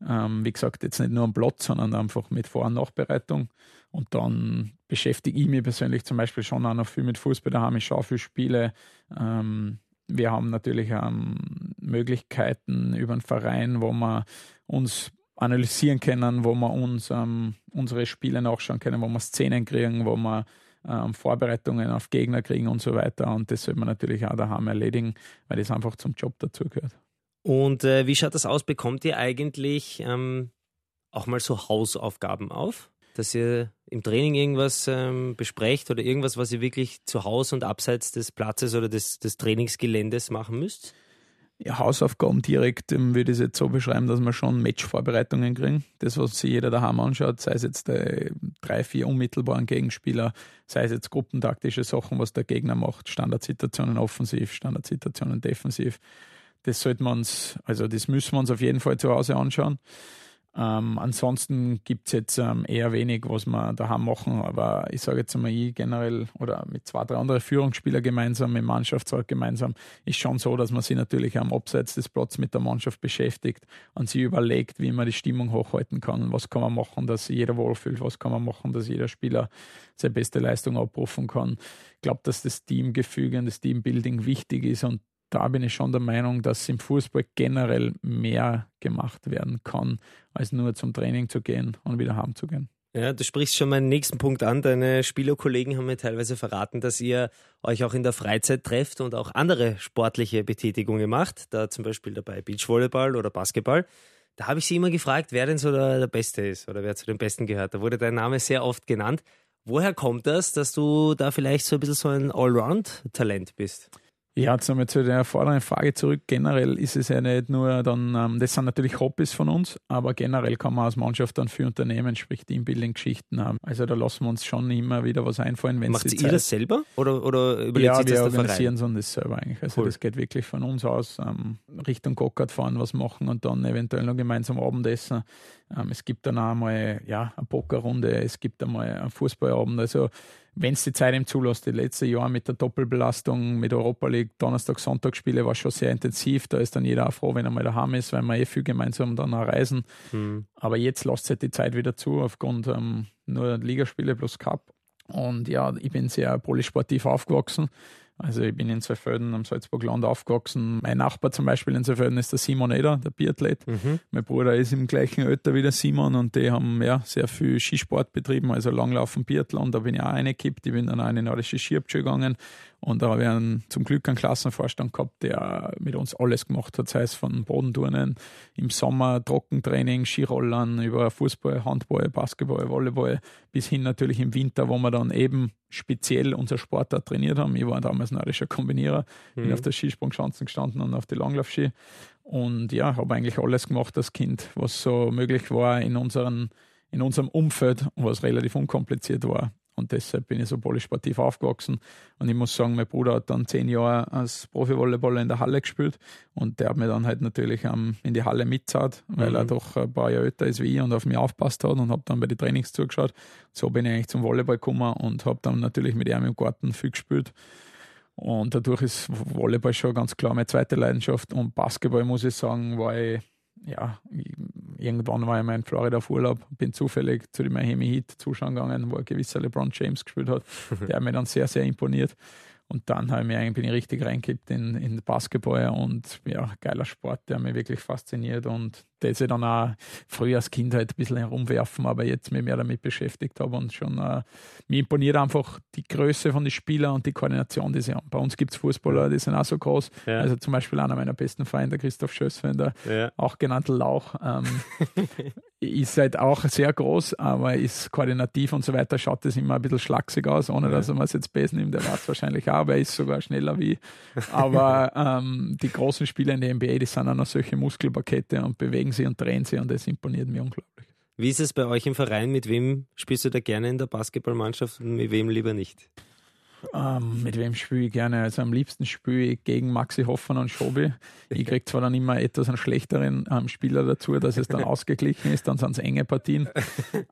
Speaker 3: Ähm, wie gesagt, jetzt nicht nur am Platz, sondern einfach mit Vor- und Nachbereitung. Und dann beschäftige ich mich persönlich zum Beispiel schon auch noch viel mit Fußball daheim. Ich schaue viele Spiele. Ähm, wir haben natürlich ähm, Möglichkeiten über einen Verein, wo wir uns analysieren können, wo wir uns ähm, unsere Spiele nachschauen können, wo wir Szenen kriegen, wo wir ähm, Vorbereitungen auf Gegner kriegen und so weiter. Und das sollte man natürlich auch daheim erledigen, weil das einfach zum Job dazugehört.
Speaker 2: Und äh, wie schaut das aus? Bekommt ihr eigentlich ähm, auch mal so Hausaufgaben auf? Dass ihr im Training irgendwas ähm, besprecht oder irgendwas, was ihr wirklich zu Hause und abseits des Platzes oder des, des Trainingsgeländes machen müsst?
Speaker 3: Ja, Hausaufgaben direkt ähm, würde ich es jetzt so beschreiben, dass wir schon Matchvorbereitungen kriegen. Das, was sich jeder daheim anschaut, sei es jetzt die drei, vier unmittelbaren Gegenspieler, sei es jetzt gruppentaktische Sachen, was der Gegner macht, Standardsituationen offensiv, Standardsituationen defensiv. Das sollten wir uns, also das müssen wir uns auf jeden Fall zu Hause anschauen. Ähm, ansonsten gibt es jetzt ähm, eher wenig, was wir daheim machen, aber ich sage jetzt einmal, ich generell oder mit zwei, drei anderen Führungsspielern gemeinsam, im Mannschaftsrat gemeinsam, ist schon so, dass man sich natürlich am Abseits des Platzes mit der Mannschaft beschäftigt und sich überlegt, wie man die Stimmung hochhalten kann, was kann man machen, dass jeder wohlfühlt, was kann man machen, dass jeder Spieler seine beste Leistung abrufen kann. Ich glaube, dass das Teamgefüge und das Teambuilding wichtig ist und da bin ich schon der Meinung, dass im Fußball generell mehr gemacht werden kann, als nur zum Training zu gehen und wieder heimzugehen.
Speaker 2: Ja, du sprichst schon meinen nächsten Punkt an. Deine Spielerkollegen haben mir teilweise verraten, dass ihr euch auch in der Freizeit trefft und auch andere sportliche Betätigungen macht. Da zum Beispiel dabei Beachvolleyball oder Basketball. Da habe ich sie immer gefragt, wer denn so der, der Beste ist oder wer zu den Besten gehört. Da wurde dein Name sehr oft genannt. Woher kommt das, dass du da vielleicht so ein bisschen so ein Allround-Talent bist?
Speaker 3: Ja, jetzt nochmal zu der vorderen Frage zurück. Generell ist es ja nicht nur dann, ähm, das sind natürlich Hobbys von uns, aber generell kann man als Mannschaft dann für Unternehmen, sprich Teambuilding-Geschichten haben. Also da lassen wir uns schon immer wieder was einfallen.
Speaker 2: Macht ihr Zeit... das selber oder, oder
Speaker 3: überlegt ja, sich das wir organisieren der das selber eigentlich. Also cool. das geht wirklich von uns aus, ähm, Richtung Gockert fahren, was machen und dann eventuell noch gemeinsam Abendessen. Ähm, es gibt dann auch mal ja, eine Pokerrunde, es gibt einmal einen Fußballabend. Also wenn es die Zeit ihm zulässt. Die letzten Jahre mit der Doppelbelastung, mit Europa League, Donnerstag, Sonntag Spiele war schon sehr intensiv. Da ist dann jeder auch froh, wenn er mal daheim ist, weil wir eh viel gemeinsam dann auch reisen. Mhm. Aber jetzt lässt sich die Zeit wieder zu, aufgrund ähm, nur Ligaspiele plus Cup. Und ja, ich bin sehr polysportiv aufgewachsen. Also ich bin in Zweifelden am Salzburgland aufgewachsen. Mein Nachbar zum Beispiel in Zweifelden ist der Simon Eder, der Biathlet. Mhm. Mein Bruder ist im gleichen Alter wie der Simon und die haben ja sehr viel Skisport betrieben, also Langlaufen, Biathlon. Da bin ich auch reingekippt. Ich bin dann auch in eine nordische Skierpsche gegangen und da habe ich einen, zum Glück einen Klassenvorstand gehabt, der mit uns alles gemacht hat, sei es von Bodenturnen im Sommer, Trockentraining, Skirollern, über Fußball, Handball, Basketball, Volleyball, bis hin natürlich im Winter, wo wir dann eben speziell unser Sportart trainiert haben. Ich war damals nordischer Kombinierer, mhm. bin auf der Skisprungschanzen gestanden und auf die Langlaufski. Und ja, habe eigentlich alles gemacht als Kind, was so möglich war in, unseren, in unserem Umfeld, was relativ unkompliziert war. Und deshalb bin ich so polysportiv aufgewachsen. Und ich muss sagen, mein Bruder hat dann zehn Jahre als Profi-Volleyballer in der Halle gespielt. Und der hat mir dann halt natürlich ähm, in die Halle mitzahlt, weil mhm. er doch ein paar Jahre älter ist wie ich und auf mich aufpasst hat und habe dann bei den Trainings zugeschaut. So bin ich eigentlich zum Volleyball gekommen und habe dann natürlich mit ihm im Garten viel gespielt. Und dadurch ist Volleyball schon ganz klar meine zweite Leidenschaft. Und Basketball, muss ich sagen, war ich ja, irgendwann war ich mal in Florida auf Urlaub, bin zufällig zu dem Miami Heat zuschauen gegangen, wo ein gewisser LeBron James gespielt hat. Der hat mir dann sehr, sehr imponiert. Und dann habe ich mich eigentlich, bin ich richtig reingekippt in, in Basketball und ja, geiler Sport, der mich wirklich fasziniert und das ich dann auch früher als Kind halt ein bisschen herumwerfen, aber jetzt mich mehr damit beschäftigt habe und schon, äh, mir imponiert einfach die Größe von den Spielern und die Koordination, die sie haben. Bei uns gibt es Fußballer, die sind auch so groß. Ja. Also zum Beispiel einer meiner besten Freunde, Christoph Schösswender, ja. auch genannt Lauch, ähm, ist halt auch sehr groß, aber ist koordinativ und so weiter, schaut das immer ein bisschen schlaksig aus, ohne ja. dass er es jetzt besen nimmt. Der war es wahrscheinlich auch, aber er ist sogar schneller wie. Aber ähm, die großen Spieler in der NBA, die sind auch noch solche Muskelpakete und bewegen sie und drehen sie und das imponiert mir unglaublich.
Speaker 2: Wie ist es bei euch im Verein? Mit wem spielst du da gerne in der Basketballmannschaft und mit wem lieber nicht?
Speaker 3: Ähm, mit wem spiele ich gerne? Also am liebsten spiele ich gegen Maxi Hoffmann und Schobi. Ich kriege zwar dann immer etwas einen schlechteren ähm, Spieler dazu, dass es dann ausgeglichen ist, dann sind es enge Partien.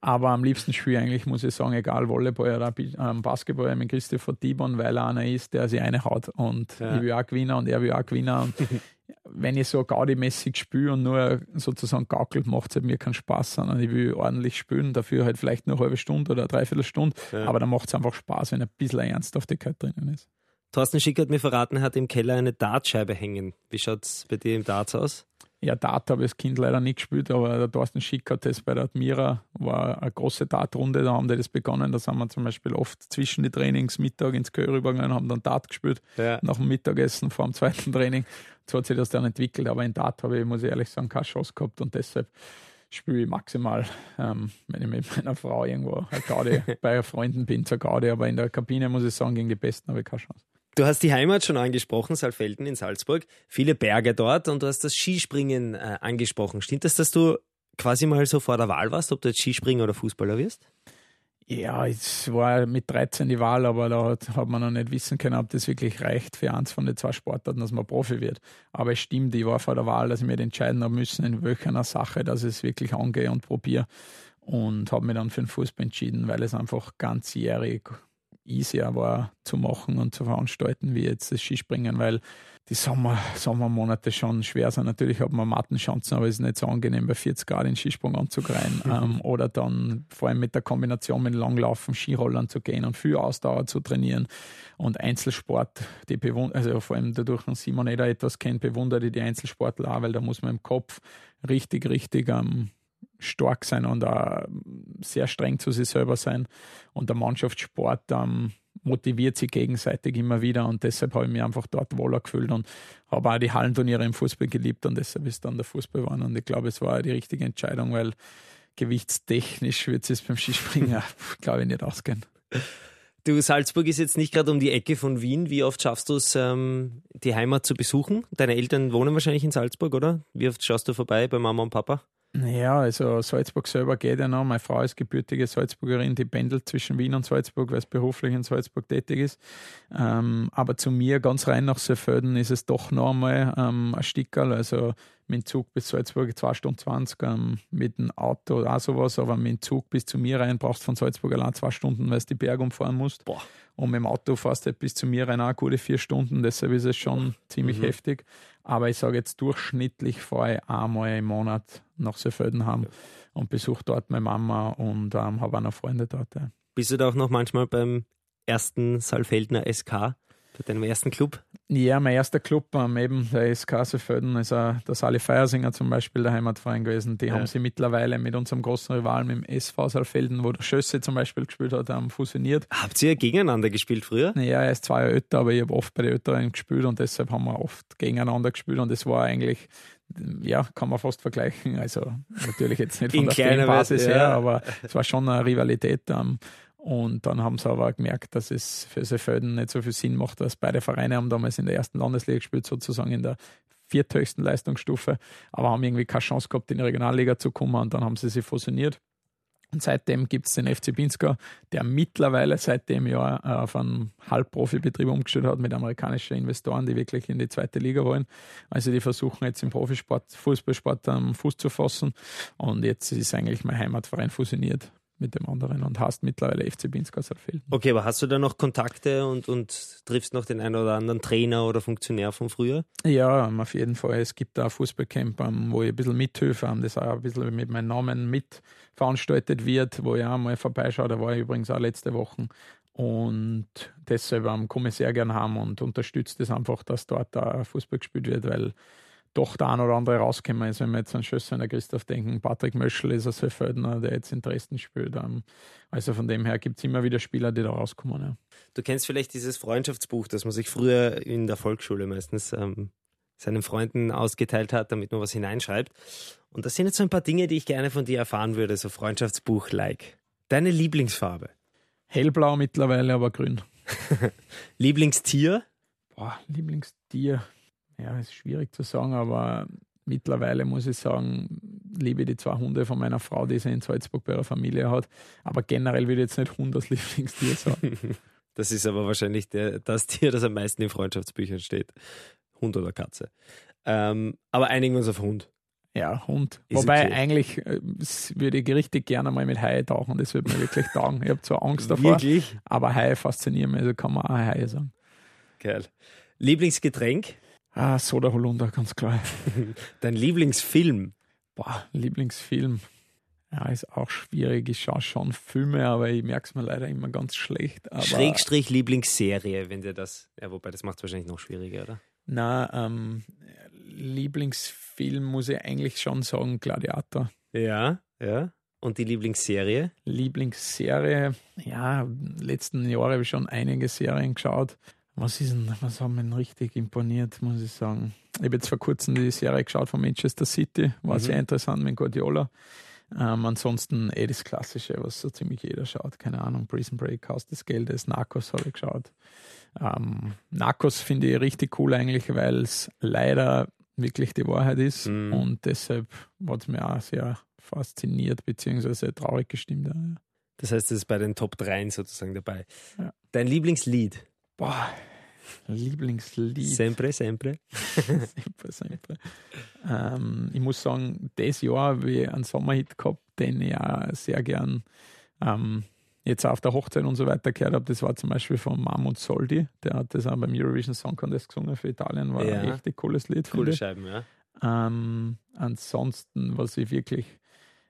Speaker 3: Aber am liebsten spiele ich eigentlich, muss ich sagen, egal Volleyball oder ähm, Basketball mit Christopher Dibon, weil er einer ist, der sich eine haut. Und ja. ich will auch gewinnen und er will auch gewinnen. Und wenn ich so Gaudi-mäßig spiele und nur sozusagen gaukelt, macht es halt mir keinen Spaß, sondern ich will ordentlich spielen, dafür halt vielleicht nur eine halbe Stunde oder eine Dreiviertelstunde, ja. aber dann macht es einfach Spaß, wenn ein bisschen Ernsthaftigkeit drinnen ist.
Speaker 2: Thorsten Schick hat mir verraten, er hat im Keller eine Dartscheibe hängen. Wie schaut es bei dir im Darts aus?
Speaker 3: Ja, Dart habe ich als Kind leider nicht gespielt, aber der Thorsten Schick hat das bei der Admira, war eine große Dartrunde, da haben die das begonnen. Da sind wir zum Beispiel oft zwischen die Trainings Mittag ins Kö rübergegangen und haben dann Dart gespielt, ja. nach dem Mittagessen vor dem zweiten Training. So hat sich das dann entwickelt, aber in Dart habe ich, muss ich ehrlich sagen, keine Chance gehabt und deshalb spiele ich maximal, ähm, wenn ich mit meiner Frau irgendwo gerade bei Freunden bin, zur Garde, aber in der Kabine muss ich sagen, gegen die Besten habe ich keine Chance.
Speaker 2: Du hast die Heimat schon angesprochen, Saalfelden in Salzburg. Viele Berge dort und du hast das Skispringen äh, angesprochen. Stimmt das, dass du quasi mal so vor der Wahl warst, ob du jetzt Skispringer oder Fußballer wirst?
Speaker 3: Ja, es war mit 13 die Wahl, aber da hat, hat man noch nicht wissen können, ob das wirklich reicht für eins von den zwei Sportarten, dass man Profi wird. Aber es stimmt, ich war vor der Wahl, dass ich mir entscheiden habe müssen, in welcher Sache, dass ich es wirklich angehe und probiere. Und habe mich dann für den Fußball entschieden, weil es einfach ganzjährig easier war zu machen und zu veranstalten, wie jetzt das Skispringen, weil die Sommer, Sommermonate schon schwer sind. Natürlich hat man Mattenchancen, aber es ist nicht so angenehm, bei 40 Grad den Skisprung anzugreifen. ähm, oder dann vor allem mit der Kombination mit Langlaufen, Skirollern zu gehen und viel Ausdauer zu trainieren. Und Einzelsport, die bewund also vor allem dadurch, dass Simon Eder etwas kennt, bewundere ich die Einzelsportler auch, weil da muss man im Kopf richtig, richtig ähm, stark sein und auch sehr streng zu sich selber sein. Und der Mannschaftssport ähm, motiviert sich gegenseitig immer wieder und deshalb habe ich mich einfach dort wohler gefühlt und habe auch die Hallenturniere im Fußball geliebt und deshalb ist dann der Fußball geworden. Und ich glaube, es war die richtige Entscheidung, weil gewichtstechnisch wird es beim Skispringen, glaube ich, nicht ausgehen.
Speaker 2: Du, Salzburg ist jetzt nicht gerade um die Ecke von Wien. Wie oft schaffst du es, ähm, die Heimat zu besuchen? Deine Eltern wohnen wahrscheinlich in Salzburg, oder? Wie oft schaust du vorbei bei Mama und Papa?
Speaker 3: Naja, also Salzburg selber geht ja noch. Meine Frau ist gebürtige Salzburgerin, die pendelt zwischen Wien und Salzburg, weil es beruflich in Salzburg tätig ist. Ähm, aber zu mir ganz rein nach Seefelden ist es doch noch einmal ähm, ein Stickerl. Also mit dem Zug bis Salzburg 2 Stunden 20, ähm, mit dem Auto auch sowas, aber mit dem Zug bis zu mir rein brauchst du von Salzburg allein zwei Stunden, weil du die Berge umfahren musst. Boah. Und mit dem Auto fährst du halt bis zu mir rein auch gute vier Stunden, deshalb ist es schon Boah. ziemlich mhm. heftig. Aber ich sage jetzt durchschnittlich fahre ich einmal im Monat nach Seefeldenham ja. und besuche dort meine Mama und ähm, habe auch noch Freunde dort. Ja.
Speaker 2: Bist du da auch noch manchmal beim ersten Saalfeldner SK? Bei deinem ersten Club?
Speaker 3: Ja, mein erster Club, ähm, eben der SK Seefelden, ist äh, der Sali Feiersinger zum Beispiel, der Heimatverein gewesen. Die ja. haben sie mittlerweile mit unserem großen Rivalen, mit dem SV Saalfelden, wo der Schösse zum Beispiel gespielt hat, ähm, fusioniert.
Speaker 2: Habt ihr gegeneinander gespielt früher?
Speaker 3: Ja, er ist zwei Jahre älter, aber ich habe oft bei den Älteren gespielt und deshalb haben wir oft gegeneinander gespielt und es war eigentlich ja, kann man fast vergleichen. Also natürlich jetzt nicht von der Basis ja. her, aber es war schon eine Rivalität. Ähm, und dann haben sie aber gemerkt, dass es für Seefelden nicht so viel Sinn macht, dass beide Vereine haben damals in der ersten Landesliga gespielt, sozusagen in der vierthöchsten Leistungsstufe, aber haben irgendwie keine Chance gehabt, in die Regionalliga zu kommen und dann haben sie sich fusioniert. Und seitdem gibt es den FC Pinsker, der mittlerweile seit dem Jahr äh, auf einen Halbprofibetrieb umgestellt hat mit amerikanischen Investoren, die wirklich in die zweite Liga wollen. Also die versuchen jetzt im Profisport, Fußballsport am Fuß zu fassen. Und jetzt ist eigentlich mein Heimatverein fusioniert mit dem anderen und hast mittlerweile FC Binsk aus
Speaker 2: Okay, aber hast du da noch Kontakte und, und triffst noch den einen oder anderen Trainer oder Funktionär von früher?
Speaker 3: Ja, auf jeden Fall. Es gibt da Fußballcamp, wo ich ein bisschen mithilfe, ähm, das auch ein bisschen mit meinem Namen mit veranstaltet wird, wo ich auch mal vorbeischaue. Da war ich übrigens auch letzte Woche. Und deshalb komme ich sehr gern haben und unterstütze das einfach, dass dort da Fußball gespielt wird, weil doch der ein oder andere rausgekommen ist. Wenn wir jetzt an Schösser und Christoph denken, Patrick Möschel ist ein Seeföldner, der jetzt in Dresden spielt. Ähm, also von dem her gibt es immer wieder Spieler, die da rauskommen. Ja.
Speaker 2: Du kennst vielleicht dieses Freundschaftsbuch, das man sich früher in der Volksschule meistens ähm, seinen Freunden ausgeteilt hat, damit man was hineinschreibt. Und das sind jetzt so ein paar Dinge, die ich gerne von dir erfahren würde, so Freundschaftsbuch-like. Deine Lieblingsfarbe?
Speaker 3: Hellblau mittlerweile, aber grün.
Speaker 2: Lieblingstier?
Speaker 3: Boah, Lieblingstier ja, ist schwierig zu sagen, aber mittlerweile muss ich sagen, liebe die zwei Hunde von meiner Frau, die sie in Salzburg bei ihrer Familie hat. Aber generell würde ich jetzt nicht Hund als Lieblingstier sagen.
Speaker 2: das ist aber wahrscheinlich der, das Tier, das am meisten in Freundschaftsbüchern steht. Hund oder Katze. Ähm, aber einigen wir uns auf Hund.
Speaker 3: Ja, Hund. Ist Wobei okay. eigentlich äh, würde ich richtig gerne mal mit Haie tauchen. Das würde mir wirklich taugen. Ich habe zwar Angst davor, wirklich? aber Haie faszinieren mich. Also kann man auch Haie sagen.
Speaker 2: Geil. Lieblingsgetränk?
Speaker 3: Ah, Soda Holunder, ganz klar.
Speaker 2: Dein Lieblingsfilm?
Speaker 3: Boah, Lieblingsfilm. Ja, ist auch schwierig. Ich schaue schon Filme, aber ich merke es mir leider immer ganz schlecht. Aber
Speaker 2: Schrägstrich Lieblingsserie, wenn dir das. Ja, wobei das macht es wahrscheinlich noch schwieriger, oder?
Speaker 3: Na, ähm, Lieblingsfilm muss ich eigentlich schon sagen, Gladiator.
Speaker 2: Ja, ja. Und die Lieblingsserie?
Speaker 3: Lieblingsserie, ja, letzten Jahre habe ich schon einige Serien geschaut. Was ist denn, was haben mich richtig imponiert, muss ich sagen. Ich habe jetzt vor kurzem die Serie geschaut von Manchester City, war mhm. sehr interessant mit Guardiola. Ähm, ansonsten eh das Klassische, was so ziemlich jeder schaut. Keine Ahnung, Prison Break, Haus des Geldes, Narcos habe ich geschaut. Ähm, Narcos finde ich richtig cool eigentlich, weil es leider wirklich die Wahrheit ist
Speaker 2: Mhm.
Speaker 3: und deshalb hat es mir auch sehr fasziniert beziehungsweise traurig gestimmt. Ja.
Speaker 2: Das heißt, es ist bei den Top 3 sozusagen dabei.
Speaker 3: Ja.
Speaker 2: Dein Lieblingslied?
Speaker 3: Boah, Lieblingslied.
Speaker 2: Sempre, sempre.
Speaker 3: Sempre, sempre. Ähm, ich muss sagen, das Jahr habe ich einen Sommerhit gehabt, den ich auch sehr gern ähm, jetzt auf der Hochzeit und so weiter gehört habe. Das war zum Beispiel von Mahmoud Soldi, der hat das auch beim Eurovision Song Contest gesungen für Italien, war
Speaker 2: Ja.
Speaker 3: ein richtig cooles Lied.
Speaker 2: Coole. Scheiben, ja.
Speaker 3: Ähm, ansonsten, was ich wirklich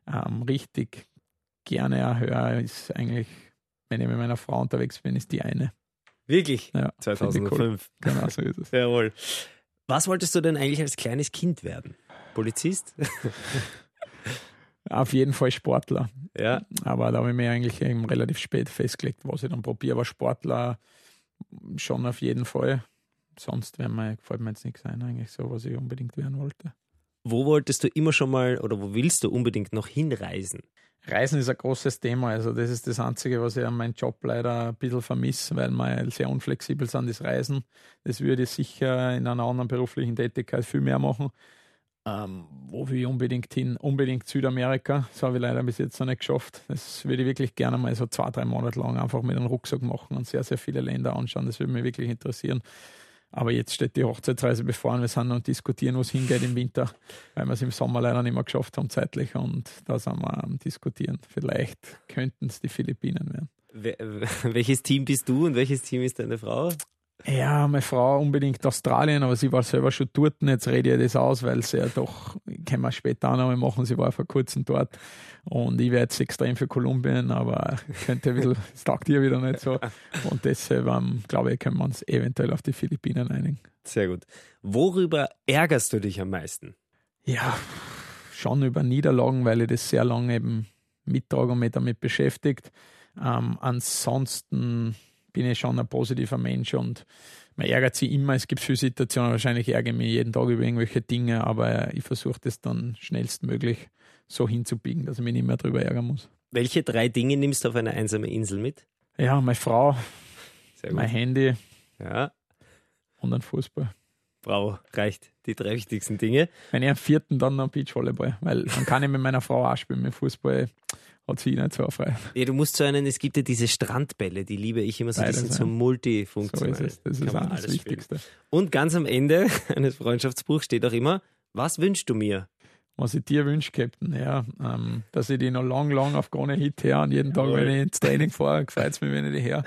Speaker 3: ähm, richtig gerne höre, ist eigentlich, wenn ich mit meiner Frau unterwegs bin, ist die eine.
Speaker 2: Wirklich?
Speaker 3: Ja, finde ich
Speaker 2: 2005.
Speaker 3: Cool. Genau so ist es.
Speaker 2: Jawohl. Was wolltest du denn eigentlich als kleines Kind werden? Polizist?
Speaker 3: Auf jeden Fall Sportler.
Speaker 2: ja.
Speaker 3: Aber da habe ich mir eigentlich eben relativ spät festgelegt, was ich dann probiere. Aber Sportler schon auf jeden Fall. Sonst wär mir, gefällt mir jetzt nichts ein, eigentlich so, was ich unbedingt werden wollte.
Speaker 2: Wo wolltest du immer schon mal oder wo willst du unbedingt noch hinreisen?
Speaker 3: Reisen ist ein großes Thema. Also, das ist das Einzige, was ich an meinem Job leider ein bisschen vermisse, weil wir sehr unflexibel sind, das Reisen. Das würde ich sicher in einer anderen beruflichen Tätigkeit viel mehr machen. Ähm, wo will ich unbedingt hin? Unbedingt Südamerika. Das habe ich leider bis jetzt noch nicht geschafft. Das würde ich wirklich gerne mal so zwei, drei Monate lang einfach mit einem Rucksack machen und sehr, sehr viele Länder anschauen. Das würde mich wirklich interessieren. Aber jetzt steht die Hochzeitsreise bevor und wir sind und diskutieren, wo es hingeht im Winter, weil wir es im Sommer leider nicht mehr geschafft haben zeitlich und da sind wir am diskutieren. Vielleicht könnten es die Philippinen werden.
Speaker 2: Wel- Welches Team bist du und welches Team ist deine Frau?
Speaker 3: Ja, meine Frau unbedingt Australien, aber sie war selber schon dort. und Jetzt rede ich das aus, weil sie ja doch, können wir später auch noch mal machen, sie war vor kurzem dort. Und ich wäre jetzt extrem für Kolumbien, aber könnte ein bisschen, es taugt ihr wieder nicht so. Und deshalb, ähm, glaube ich, können wir uns eventuell auf die Philippinen einigen.
Speaker 2: Sehr gut. Worüber ärgerst du dich am meisten?
Speaker 3: Ja, schon über Niederlagen, weil ich das sehr lange eben mittrage und mich damit beschäftigt. Ähm, ansonsten bin ich schon ein positiver Mensch und man ärgert sich immer. Es gibt viele Situationen, wahrscheinlich ärgere ich mich jeden Tag über irgendwelche Dinge, aber ich versuche das dann schnellstmöglich so hinzubiegen, dass ich mich nicht mehr darüber ärgern muss.
Speaker 2: Welche drei Dinge nimmst du auf eine einsame Insel mit?
Speaker 3: Ja, meine Frau, mein Handy
Speaker 2: Ja,
Speaker 3: und ein Fußball.
Speaker 2: Bravo, reicht. Die drei wichtigsten Dinge.
Speaker 3: Wenn ich am vierten dann noch Beachvolleyball, weil dann kann ich mit meiner Frau auch spielen. Mit Fußball hat sie nicht so frei.
Speaker 2: Ja, du musst so einen, es gibt ja diese Strandbälle, die liebe ich immer so, die sind so
Speaker 3: ja. So
Speaker 2: multifunktional.
Speaker 3: ist es. Das ist auch das
Speaker 2: alles spielen.
Speaker 3: Wichtigste.
Speaker 2: Und ganz am Ende eines Freundschaftsbuchs steht auch immer, was wünschst du mir?
Speaker 3: Was ich dir wünsche, Captain, ja, ähm, dass ich die noch lang, lang auf Gone Hit her und jeden Tag,
Speaker 2: Jawohl.
Speaker 3: wenn ich ins Training fahre, gefällt es mir, wenn ich die her.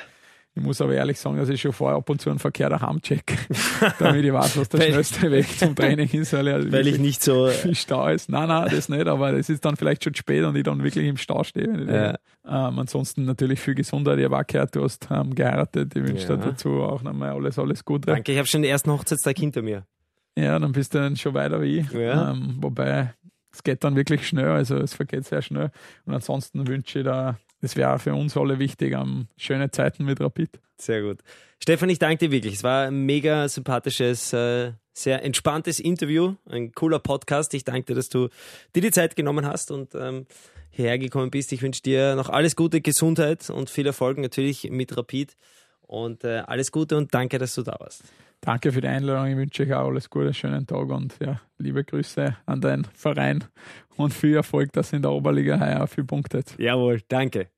Speaker 3: Ich muss aber ehrlich sagen, dass ich schon vorher ab und zu einen Verkehr daheim check, damit ich weiß, was der schnellste Weg zum Training ist, weil, er
Speaker 2: Weil ich nicht so.
Speaker 3: viel Stau ist. Nein, nein, das nicht, aber es ist dann vielleicht schon spät und ich dann wirklich im Stau stehe.
Speaker 2: Ja.
Speaker 3: ähm, ansonsten natürlich viel Gesundheit. Ich habe auch gehört, du hast ähm, geheiratet. Ich wünsche
Speaker 2: Ja.
Speaker 3: dir dazu auch nochmal alles, alles Gute.
Speaker 2: Danke, ich habe schon den ersten Hochzeitstag hinter mir.
Speaker 3: Ja, dann bist du dann schon weiter wie ich.
Speaker 2: Ja.
Speaker 3: Ähm, wobei, es geht dann wirklich schnell, also es vergeht sehr schnell. Und ansonsten wünsche ich da, das wäre für uns alle wichtig, ähm, schöne Zeiten mit Rapid.
Speaker 2: Sehr gut. Stefan, ich danke dir wirklich. Es war ein mega sympathisches, äh, sehr entspanntes Interview, ein cooler Podcast. Ich danke dir, dass du dir die Zeit genommen hast und ähm, hierher gekommen bist. Ich wünsche dir noch alles Gute, Gesundheit und viel Erfolg natürlich mit Rapid. Und äh, alles Gute und danke, dass du da warst.
Speaker 3: Danke für die Einladung. Ich wünsche euch auch alles Gute, schönen Tag und ja, liebe Grüße an deinen Verein und viel Erfolg, dass ihr in der Oberliga heuer viel punktet.
Speaker 2: Jawohl, danke.